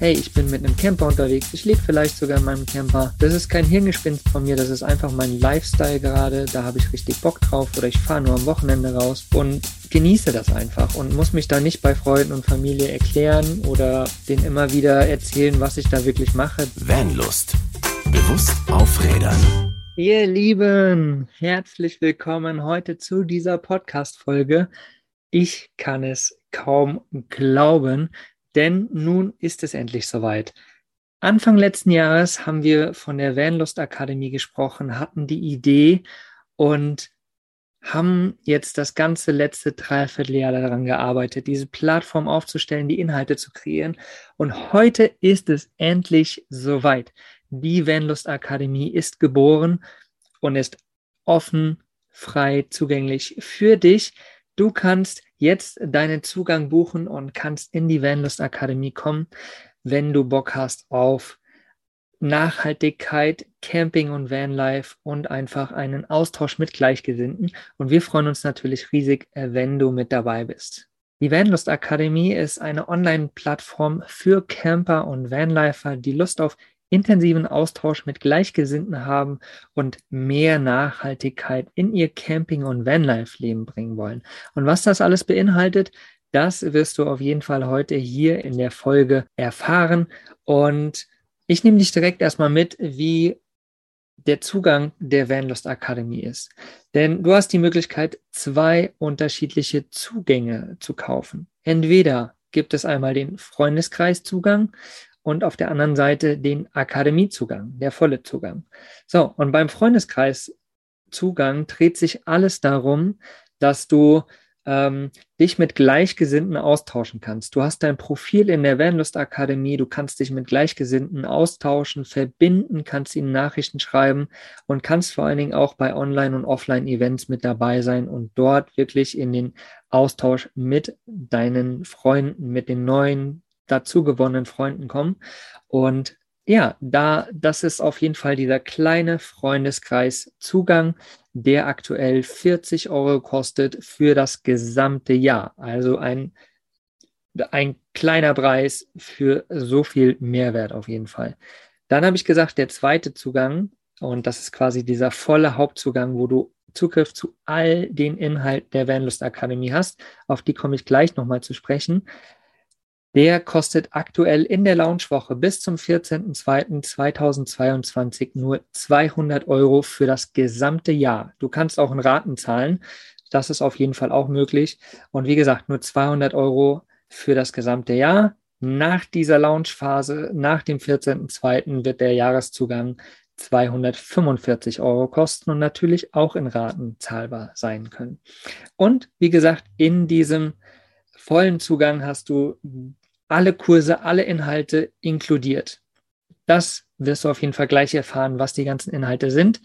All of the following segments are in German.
hey, ich bin mit einem Camper unterwegs, ich lebe vielleicht sogar in meinem Camper. Das ist kein Hirngespinst von mir, das ist einfach mein Lifestyle gerade, da habe ich richtig Bock drauf oder ich fahre nur am Wochenende raus und genieße das einfach und muss mich da nicht bei Freunden und Familie erklären oder denen immer wieder erzählen, was ich da wirklich mache. Vanlust. Bewusst aufrädern. Ihr Lieben, herzlich willkommen heute zu dieser Podcast-Folge. Ich kann es kaum glauben, denn nun ist es endlich soweit. Anfang letzten Jahres haben wir von der Vanlust Akademie gesprochen, hatten die Idee und haben jetzt das ganze letzte Dreivierteljahr daran gearbeitet, diese Plattform aufzustellen, die Inhalte zu kreieren. Und heute ist es endlich soweit. Die Vanlust Akademie ist geboren und ist offen, frei, zugänglich für dich. Du kannst jetzt deinen Zugang buchen und kannst in die Vanlust Akademie kommen, wenn du Bock hast auf Nachhaltigkeit, Camping und Vanlife und einfach einen Austausch mit Gleichgesinnten. Und wir freuen uns natürlich riesig, äh, wenn du mit dabei bist. Die Vanlust Akademie ist eine Online-Plattform für Camper und Vanlifer, die Lust auf intensiven Austausch mit Gleichgesinnten haben und mehr Nachhaltigkeit in ihr Camping- und Vanlife-Leben bringen wollen. Und was das alles beinhaltet, das wirst du auf jeden Fall heute hier in der Folge erfahren. Und ich nehme dich direkt erstmal mit, wie der Zugang der Vanlust Akademie ist. Denn du hast die Möglichkeit, zwei unterschiedliche Zugänge zu kaufen. Entweder gibt es einmal den Freundeskreiszugang und auf der anderen Seite den Akademiezugang, der volle Zugang. So, und beim Freundeskreiszugang dreht sich alles darum, dass du ähm, dich mit Gleichgesinnten austauschen kannst. Du hast dein Profil in der Vanlust Akademie, du kannst dich mit Gleichgesinnten austauschen, verbinden, kannst ihnen Nachrichten schreiben und kannst vor allen Dingen auch bei Online- und Offline-Events mit dabei sein und dort wirklich in den Austausch mit deinen Freunden, mit den neuen dazu gewonnenen Freunden kommen. Und ja, da, das ist auf jeden Fall dieser kleine Freundeskreis Zugang, der aktuell 40 Euro kostet für das gesamte Jahr. Also ein, ein kleiner Preis für so viel Mehrwert auf jeden Fall. Dann habe ich gesagt, der zweite Zugang, und das ist quasi dieser volle Hauptzugang, wo du Zugriff zu all den Inhalten der Vanlust Akademie hast. Auf die komme ich gleich nochmal zu sprechen. Der kostet aktuell in der Launchwoche bis zum 14.02.2022 nur 200 Euro für das gesamte Jahr. Du kannst auch in Raten zahlen. Das ist auf jeden Fall auch möglich. Und wie gesagt, nur 200 Euro für das gesamte Jahr. Nach dieser Launchphase, nach dem 14.02. wird der Jahreszugang 245 Euro kosten und natürlich auch in Raten zahlbar sein können. Und wie gesagt, in diesem vollen Zugang hast du alle Kurse, alle Inhalte inkludiert. Das wirst du auf jeden Fall gleich erfahren, was die ganzen Inhalte sind.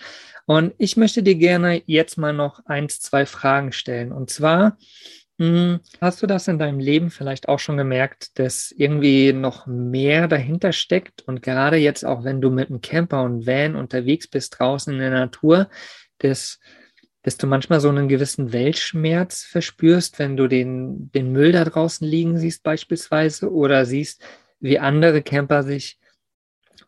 Und ich möchte dir gerne jetzt mal noch eins, zwei Fragen stellen. Und zwar, hm, hast du das in deinem Leben vielleicht auch schon gemerkt, dass irgendwie noch mehr dahinter steckt? Und gerade jetzt auch, wenn du mit einem Camper und Van unterwegs bist draußen in der Natur, dass dass du manchmal so einen gewissen Weltschmerz verspürst, wenn du den, den Müll da draußen liegen siehst beispielsweise oder siehst, wie andere Camper sich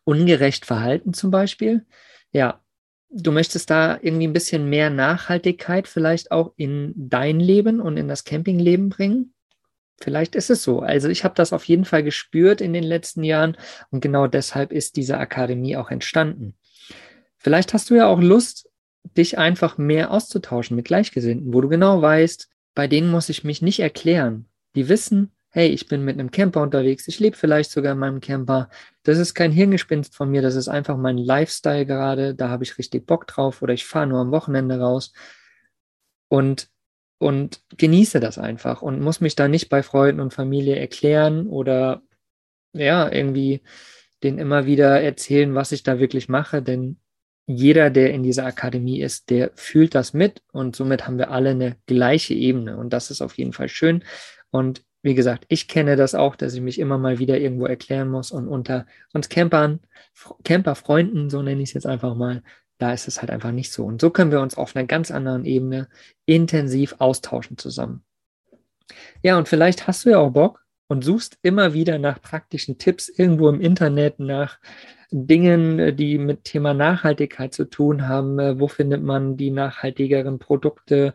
ungerecht verhalten zum Beispiel. Ja, du möchtest da irgendwie ein bisschen mehr Nachhaltigkeit vielleicht auch in dein Leben und in das Campingleben bringen. Vielleicht ist es so. Also ich habe das auf jeden Fall gespürt in den letzten Jahren und genau deshalb ist diese Akademie auch entstanden. Vielleicht hast du ja auch Lust, dich einfach mehr auszutauschen mit Gleichgesinnten, wo du genau weißt, bei denen muss ich mich nicht erklären. Die wissen, hey, ich bin mit einem Camper unterwegs, ich lebe vielleicht sogar in meinem Camper. Das ist kein Hirngespinst von mir, das ist einfach mein Lifestyle gerade, da habe ich richtig Bock drauf oder ich fahre nur am Wochenende raus und, und genieße das einfach und muss mich da nicht bei Freunden und Familie erklären oder ja, irgendwie denen immer wieder erzählen, was ich da wirklich mache, denn jeder, der in dieser Akademie ist, der fühlt das mit und somit haben wir alle eine gleiche Ebene und das ist auf jeden Fall schön. Und wie gesagt, ich kenne das auch, dass ich mich immer mal wieder irgendwo erklären muss und unter uns Campern, Camperfreunden, so nenne ich es jetzt einfach mal, da ist es halt einfach nicht so. Und so können wir uns auf einer ganz anderen Ebene intensiv austauschen zusammen. Ja, und vielleicht hast du ja auch Bock, und suchst immer wieder nach praktischen Tipps irgendwo im Internet, nach Dingen, die mit Thema Nachhaltigkeit zu tun haben. Äh, wo findet man die nachhaltigeren Produkte?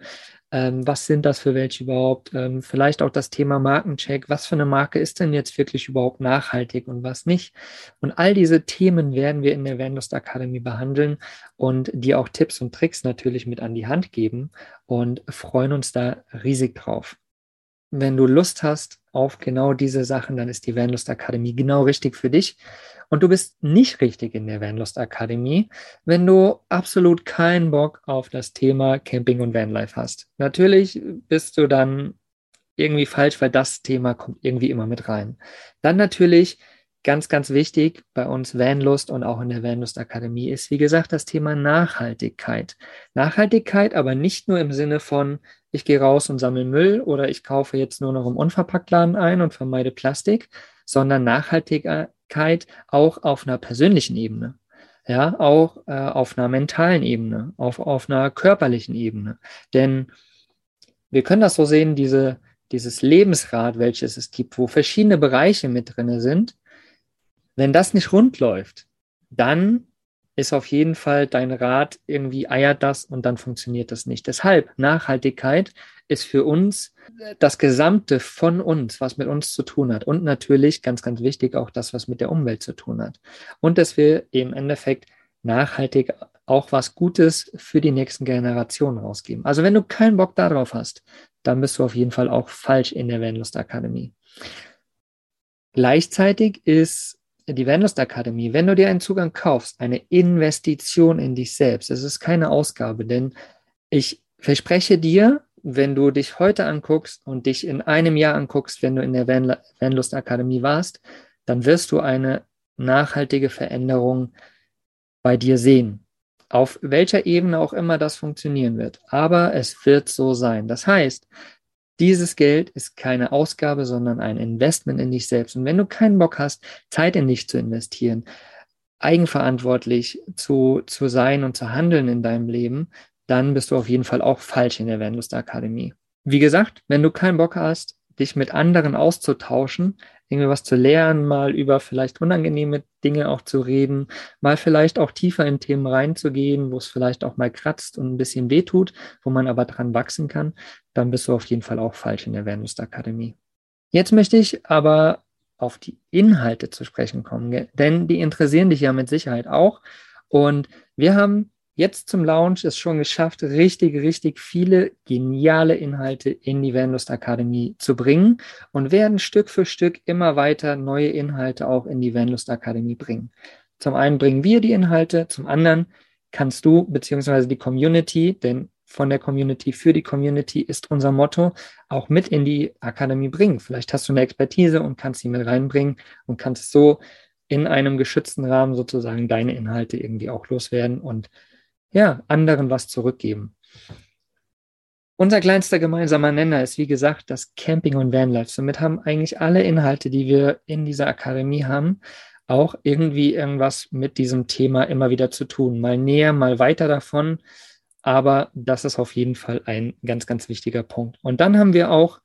Ähm, was sind das für welche überhaupt? Ähm, vielleicht auch das Thema Markencheck. Was für eine Marke ist denn jetzt wirklich überhaupt nachhaltig und was nicht? Und all diese Themen werden wir in der Vanlust Academy behandeln und dir auch Tipps und Tricks natürlich mit an die Hand geben und freuen uns da riesig drauf. Wenn du Lust hast auf genau diese Sachen, dann ist die Vanlust Akademie genau richtig für dich. Und du bist nicht richtig in der Vanlust Akademie, wenn du absolut keinen Bock auf das Thema Camping und Vanlife hast. Natürlich bist du dann irgendwie falsch, weil das Thema kommt irgendwie immer mit rein. Dann natürlich ganz, ganz wichtig bei uns Vanlust und auch in der Vanlust Akademie ist, wie gesagt, das Thema Nachhaltigkeit. Nachhaltigkeit aber nicht nur im Sinne von, ich gehe raus und sammle Müll oder ich kaufe jetzt nur noch im Unverpacktladen ein und vermeide Plastik, sondern Nachhaltigkeit auch auf einer persönlichen Ebene. Ja, auch äh, auf einer mentalen Ebene, auf, auf einer körperlichen Ebene. Denn wir können das so sehen, diese, dieses Lebensrad, welches es gibt, wo verschiedene Bereiche mit drin sind, wenn das nicht rund läuft, dann ist auf jeden Fall dein Rad irgendwie eiert das und dann funktioniert das nicht. Deshalb Nachhaltigkeit ist für uns das Gesamte von uns, was mit uns zu tun hat. Und natürlich, ganz, ganz wichtig, auch das, was mit der Umwelt zu tun hat. Und dass wir im Endeffekt nachhaltig auch was Gutes für die nächsten Generationen rausgeben. Also wenn du keinen Bock darauf hast, dann bist du auf jeden Fall auch falsch in der Vanlust Akademie. Gleichzeitig ist die Vanlust Akademie, wenn du dir einen Zugang kaufst, eine Investition in dich selbst. Es ist keine Ausgabe, denn ich verspreche dir, wenn du dich heute anguckst und dich in einem Jahr anguckst, wenn du in der Van Vanlust Akademie warst, dann wirst du eine nachhaltige Veränderung bei dir sehen. Auf welcher Ebene auch immer das funktionieren wird. Aber es wird so sein. Das heißt, dieses Geld ist keine Ausgabe, sondern ein Investment in dich selbst. Und wenn du keinen Bock hast, Zeit in dich zu investieren, eigenverantwortlich zu, zu sein und zu handeln in deinem Leben, dann bist du auf jeden Fall auch falsch in der Vanlust Akademie. Wie gesagt, wenn du keinen Bock hast, dich mit anderen auszutauschen, irgendwie was zu lernen, mal über vielleicht unangenehme Dinge auch zu reden, mal vielleicht auch tiefer in Themen reinzugehen, wo es vielleicht auch mal kratzt und ein bisschen wehtut, wo man aber dran wachsen kann, dann bist du auf jeden Fall auch falsch in der Vanlust Akademie. Jetzt möchte ich aber auf die Inhalte zu sprechen kommen, denn die interessieren dich ja mit Sicherheit auch. Und wir haben jetzt zum Launch es schon geschafft, richtig, richtig viele geniale Inhalte in die Vanlust Akademie zu bringen und werden Stück für Stück immer weiter neue Inhalte auch in die Vanlust Akademie bringen. Zum einen bringen wir die Inhalte, zum anderen kannst du beziehungsweise die Community, denn von der Community für die Community ist unser Motto, auch mit in die Akademie bringen. Vielleicht hast du eine Expertise und kannst sie mit reinbringen und kannst so in einem geschützten Rahmen sozusagen deine Inhalte irgendwie auch loswerden und ja, anderen was zurückgeben. Unser kleinster gemeinsamer Nenner ist, wie gesagt, das Camping und Vanlife. Somit haben eigentlich alle Inhalte, die wir in dieser Akademie haben, auch irgendwie irgendwas mit diesem Thema immer wieder zu tun. Mal näher, mal weiter davon. Aber das ist auf jeden Fall ein ganz, ganz wichtiger Punkt. Und dann haben wir auch,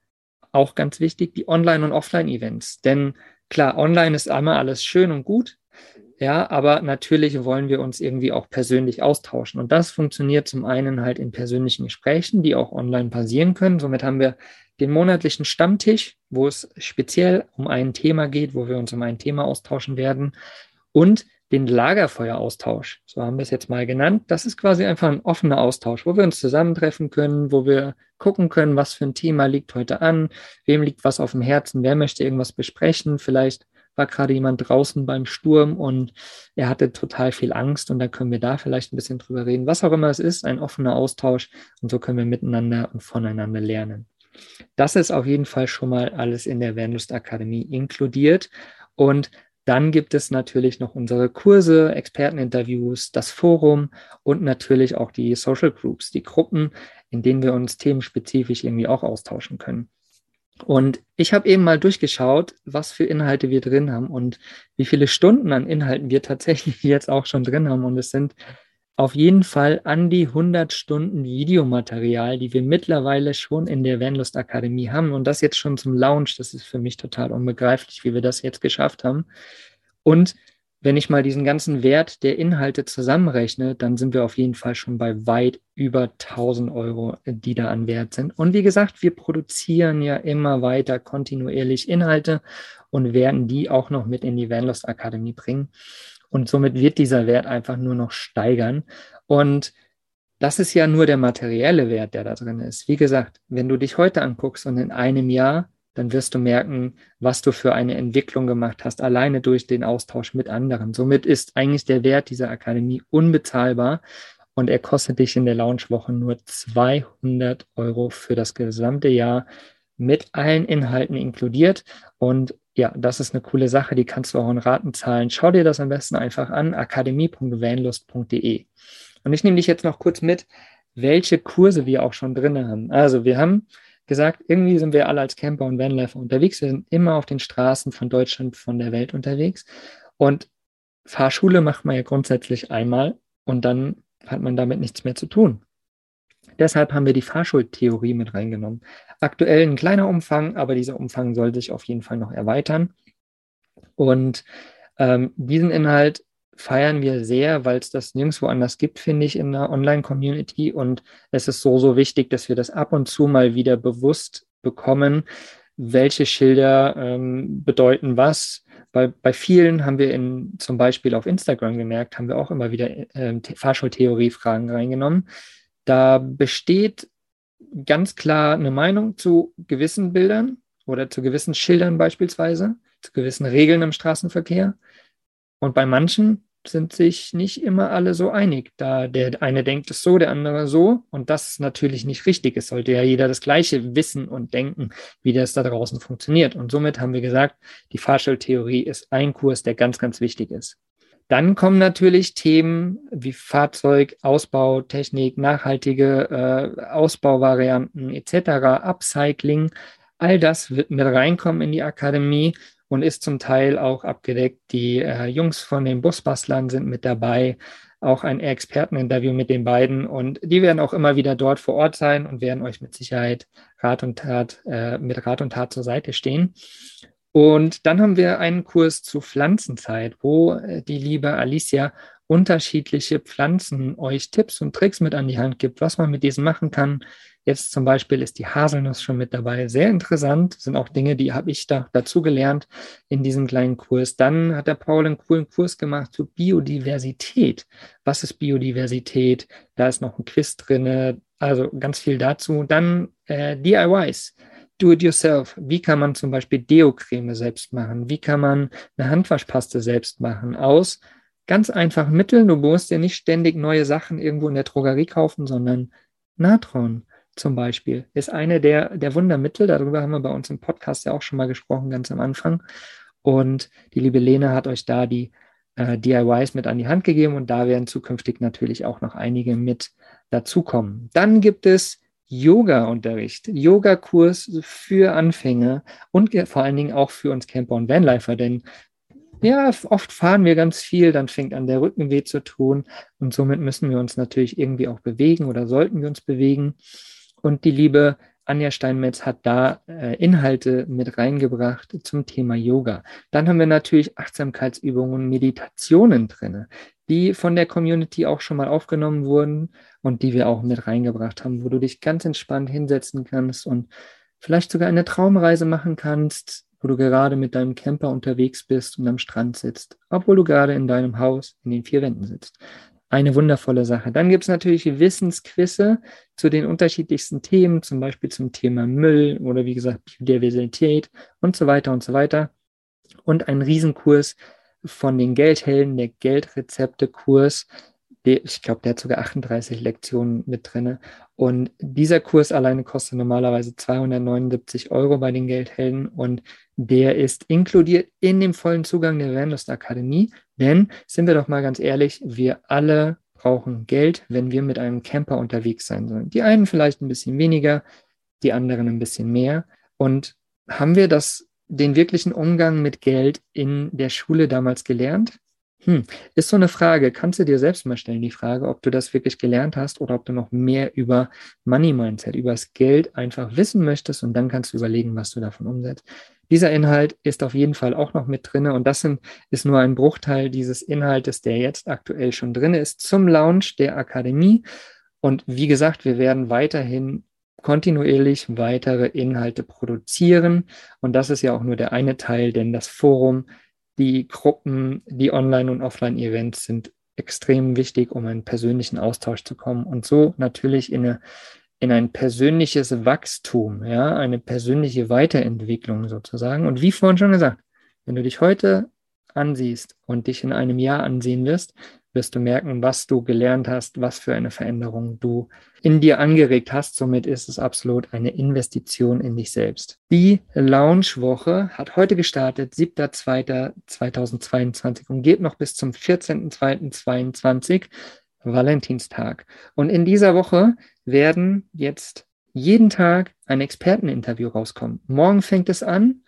auch ganz wichtig, die Online- und Offline-Events. Denn klar, online ist einmal alles schön und gut. Ja, aber natürlich wollen wir uns irgendwie auch persönlich austauschen. Und das funktioniert zum einen halt in persönlichen Gesprächen, die auch online passieren können. Somit haben wir den monatlichen Stammtisch, wo es speziell um ein Thema geht, wo wir uns um ein Thema austauschen werden. Und den Lagerfeueraustausch, so haben wir es jetzt mal genannt. Das ist quasi einfach ein offener Austausch, wo wir uns zusammentreffen können, wo wir gucken können, was für ein Thema liegt heute an, wem liegt was auf dem Herzen, wer möchte irgendwas besprechen, vielleicht war gerade jemand draußen beim Sturm und er hatte total viel Angst und da können wir da vielleicht ein bisschen drüber reden. Was auch immer es ist, ein offener Austausch und so können wir miteinander und voneinander lernen. Das ist auf jeden Fall schon mal alles in der Vanlust Akademie inkludiert und dann gibt es natürlich noch unsere Kurse, Experteninterviews, das Forum und natürlich auch die Social Groups, die Gruppen, in denen wir uns themenspezifisch irgendwie auch austauschen können. Und ich habe eben mal durchgeschaut, was für Inhalte wir drin haben und wie viele Stunden an Inhalten wir tatsächlich jetzt auch schon drin haben. Und es sind auf jeden Fall an die 100 Stunden Videomaterial, die wir mittlerweile schon in der Vanlust Akademie haben. Und das jetzt schon zum Launch. Das ist für mich total unbegreiflich, wie wir das jetzt geschafft haben. Und wenn ich mal diesen ganzen Wert der Inhalte zusammenrechne, dann sind wir auf jeden Fall schon bei weit über 1000 Euro, die da an Wert sind. Und wie gesagt, wir produzieren ja immer weiter kontinuierlich Inhalte und werden die auch noch mit in die Vanlust Akademie bringen. Und somit wird dieser Wert einfach nur noch steigern. Und das ist ja nur der materielle Wert, der da drin ist. Wie gesagt, wenn du dich heute anguckst und in einem Jahr, dann wirst du merken, was du für eine Entwicklung gemacht hast, alleine durch den Austausch mit anderen. Somit ist eigentlich der Wert dieser Akademie unbezahlbar und er kostet dich in der Launchwoche nur 200 Euro für das gesamte Jahr mit allen Inhalten inkludiert. Und ja, das ist eine coole Sache, die kannst du auch in Raten zahlen. Schau dir das am besten einfach an, akademie.vanlust.de. Und ich nehme dich jetzt noch kurz mit, welche Kurse wir auch schon drin haben. Also wir haben gesagt, irgendwie sind wir alle als Camper und Vanlifer unterwegs. Wir sind immer auf den Straßen von Deutschland, von der Welt unterwegs. Und Fahrschule macht man ja grundsätzlich einmal und dann hat man damit nichts mehr zu tun. Deshalb haben wir die Fahrschultheorie mit reingenommen. Aktuell ein kleiner Umfang, aber dieser Umfang soll sich auf jeden Fall noch erweitern. Und ähm, diesen Inhalt feiern wir sehr, weil es das nirgendwo anders gibt, finde ich, in der Online-Community. Und es ist so, so wichtig, dass wir das ab und zu mal wieder bewusst bekommen, welche Schilder ähm, bedeuten was. Bei, bei vielen haben wir in, zum Beispiel auf Instagram gemerkt, haben wir auch immer wieder äh, Fahrschultheorie-Fragen reingenommen. Da besteht ganz klar eine Meinung zu gewissen Bildern oder zu gewissen Schildern beispielsweise, zu gewissen Regeln im Straßenverkehr. Und bei manchen sind sich nicht immer alle so einig, da der eine denkt es so, der andere so. Und das ist natürlich nicht richtig. Es sollte ja jeder das Gleiche wissen und denken, wie das da draußen funktioniert. Und somit haben wir gesagt, die Fahrstelltheorie ist ein Kurs, der ganz, ganz wichtig ist. Dann kommen natürlich Themen wie Fahrzeug, Ausbau, Technik, nachhaltige äh, Ausbauvarianten etc., Upcycling. All das wird mit reinkommen in die Akademie und ist zum Teil auch abgedeckt. Die äh, Jungs von den Busbastlern sind mit dabei. Auch ein Experteninterview mit den beiden und die werden auch immer wieder dort vor Ort sein und werden euch mit Sicherheit Rat und Tat, äh, mit Rat und Tat zur Seite stehen. Und dann haben wir einen Kurs zu Pflanzenzeit, wo äh, die liebe Alicia unterschiedliche Pflanzen euch Tipps und Tricks mit an die Hand gibt, was man mit diesen machen kann. Jetzt zum Beispiel ist die Haselnuss schon mit dabei. Sehr interessant, sind auch Dinge, die habe ich da dazu gelernt in diesem kleinen Kurs. Dann hat der Paul einen coolen Kurs gemacht zu Biodiversität. Was ist Biodiversität? Da ist noch ein Quiz drin, also ganz viel dazu. Dann äh, DIYs. Do-it-yourself. Wie kann man zum Beispiel Deo-Creme selbst machen? Wie kann man eine Handwaschpaste selbst machen? Aus ganz einfachen Mitteln. Du musst ja nicht ständig neue Sachen irgendwo in der Drogerie kaufen, sondern Natron zum Beispiel ist eine der, der Wundermittel. Darüber haben wir bei uns im Podcast ja auch schon mal gesprochen, ganz am Anfang. Und die liebe Lena hat euch da die äh, DIYs mit an die Hand gegeben und da werden zukünftig natürlich auch noch einige mit dazukommen. Dann gibt es Yoga-Unterricht, Yoga-Kurs für Anfänger und vor allen Dingen auch für uns Camper und Vanlifer, denn ja, oft fahren wir ganz viel, dann fängt an der Rücken weh zu tun und somit müssen wir uns natürlich irgendwie auch bewegen oder sollten wir uns bewegen. Und die liebe Anja Steinmetz hat da äh, Inhalte mit reingebracht zum Thema Yoga. Dann haben wir natürlich Achtsamkeitsübungen, Meditationen drin, die von der Community auch schon mal aufgenommen wurden und die wir auch mit reingebracht haben, wo du dich ganz entspannt hinsetzen kannst und vielleicht sogar eine Traumreise machen kannst, wo du gerade mit deinem Camper unterwegs bist und am Strand sitzt, obwohl du gerade in deinem Haus in den vier Wänden sitzt eine wundervolle Sache. Dann gibt es natürlich Wissensquizze zu den unterschiedlichsten Themen, zum Beispiel zum Thema Müll oder wie gesagt Biodiversität und so weiter und so weiter. Und ein Riesenkurs von den Geldhelden, der Geldrezepte-Kurs. Ich glaube, der hat sogar 38 Lektionen mit drin. Und dieser Kurs alleine kostet normalerweise 279 Euro bei den Geldhelden und der ist inkludiert in dem vollen Zugang der Vanlust Akademie. Denn, sind wir doch mal ganz ehrlich, wir alle brauchen Geld, wenn wir mit einem Camper unterwegs sein sollen. Die einen vielleicht ein bisschen weniger, die anderen ein bisschen mehr. Und haben wir das, den wirklichen Umgang mit Geld in der Schule damals gelernt? Hm, ist so eine Frage. Kannst du dir selbst mal stellen, die Frage, ob du das wirklich gelernt hast oder ob du noch mehr über Money Mindset, über das Geld einfach wissen möchtest und dann kannst du überlegen, was du davon umsetzt. Dieser Inhalt ist auf jeden Fall auch noch mit drin und das sind, ist nur ein Bruchteil dieses Inhaltes, der jetzt aktuell schon drin ist zum Launch der Akademie. Und wie gesagt, wir werden weiterhin kontinuierlich weitere Inhalte produzieren. Und das ist ja auch nur der eine Teil, denn das Forum die Gruppen, die Online- und Offline-Events sind extrem wichtig, um einen persönlichen Austausch zu kommen und so natürlich in, eine, in ein persönliches Wachstum, ja, eine persönliche Weiterentwicklung sozusagen. Und wie vorhin schon gesagt, wenn du dich heute ansiehst und dich in einem Jahr ansehen wirst, wirst du merken, was du gelernt hast, was für eine Veränderung du in dir angeregt hast. Somit ist es absolut eine Investition in dich selbst. Die Launchwoche hat heute gestartet, 7.2.2022 und geht noch bis zum 14.2.2022, Valentinstag. Und in dieser Woche werden jetzt jeden Tag ein Experteninterview rauskommen. Morgen fängt es an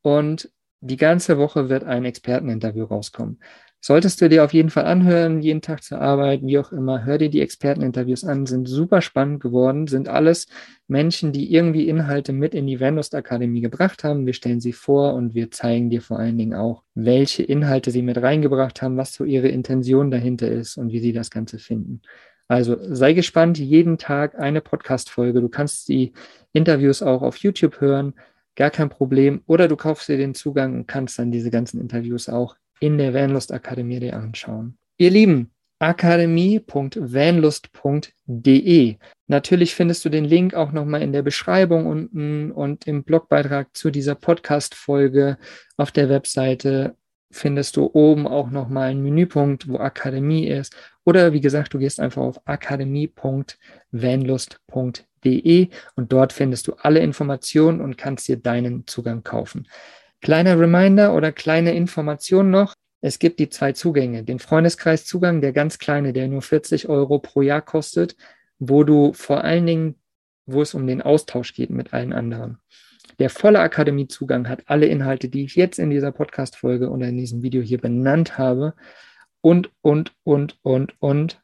und die ganze Woche wird ein Experteninterview rauskommen. Solltest du dir auf jeden Fall anhören, jeden Tag zur Arbeit, wie auch immer, hör dir die Experteninterviews an, sind super spannend geworden, sind alles Menschen, die irgendwie Inhalte mit in die Vendust Akademie gebracht haben. Wir stellen sie vor und wir zeigen dir vor allen Dingen auch, welche Inhalte sie mit reingebracht haben, was so ihre Intention dahinter ist und wie sie das Ganze finden. Also sei gespannt, jeden Tag eine Podcast-Folge. Du kannst die Interviews auch auf YouTube hören, gar kein Problem. Oder du kaufst dir den Zugang und kannst dann diese ganzen Interviews auch in der Vanlust Akademie dir anschauen. Ihr Lieben, akademie.vanlust.de. Natürlich findest du den Link auch nochmal in der Beschreibung unten und im Blogbeitrag zu dieser Podcast-Folge auf der Webseite findest du oben auch nochmal einen Menüpunkt, wo Akademie ist. Oder wie gesagt, du gehst einfach auf akademie.vanlust.de und dort findest du alle Informationen und kannst dir deinen Zugang kaufen. Kleiner Reminder oder kleine Information noch. Es gibt die zwei Zugänge. Den Freundeskreiszugang, der ganz kleine, der nur 40 Euro pro Jahr kostet, wo du vor allen Dingen, wo es um den Austausch geht mit allen anderen. Der volle Akademiezugang hat alle Inhalte, die ich jetzt in dieser Podcast-Folge oder in diesem Video hier benannt habe und, und, und, und, und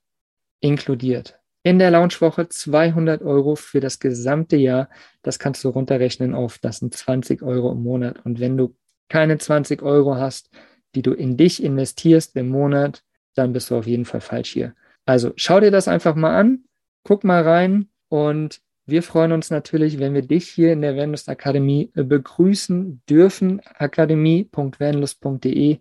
inkludiert in der Launchwoche 200 Euro für das gesamte Jahr. Das kannst du runterrechnen auf, das sind 20 Euro im Monat. Und wenn du keine 20 Euro hast, die du in dich investierst im Monat, dann bist du auf jeden Fall falsch hier. Also schau dir das einfach mal an, guck mal rein und wir freuen uns natürlich, wenn wir dich hier in der Vanlust Akademie begrüßen dürfen. akademie.vanlust.de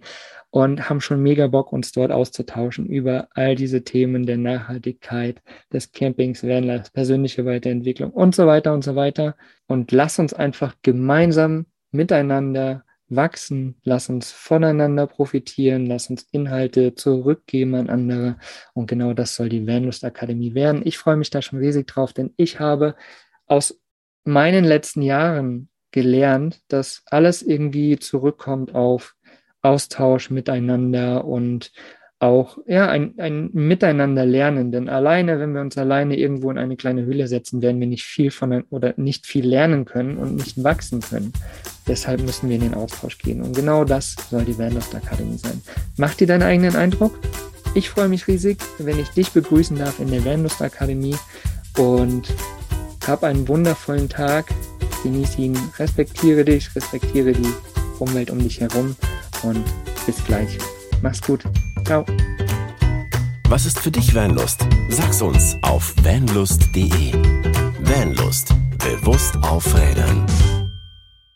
und haben schon mega Bock, uns dort auszutauschen über all diese Themen der Nachhaltigkeit, des Campings, Vanlife, persönliche Weiterentwicklung und so weiter und so weiter. Und lass uns einfach gemeinsam miteinander wachsen, lass uns voneinander profitieren, lass uns Inhalte zurückgeben an andere. Und genau das soll die Vanlust Akademie werden. Ich freue mich da schon riesig drauf, denn ich habe aus meinen letzten Jahren gelernt, dass alles irgendwie zurückkommt auf Austausch miteinander und auch ja ein, ein Miteinander lernen. Denn alleine, wenn wir uns alleine irgendwo in eine kleine Höhle setzen, werden wir nicht viel von oder nicht viel lernen können und nicht wachsen können. Deshalb müssen wir in den Austausch gehen. Und genau das soll die Vanloft Academy sein. Mach dir deinen eigenen Eindruck. Ich freue mich riesig, wenn ich dich begrüßen darf in der Vanlust Akademie und hab einen wundervollen Tag. Genieß ihn, respektiere dich, respektiere die Umwelt um dich herum und bis gleich. Mach's gut. Ciao. Was ist für dich Vanlust? Sag's uns auf vanlust.de. Vanlust. Bewusst aufrädern.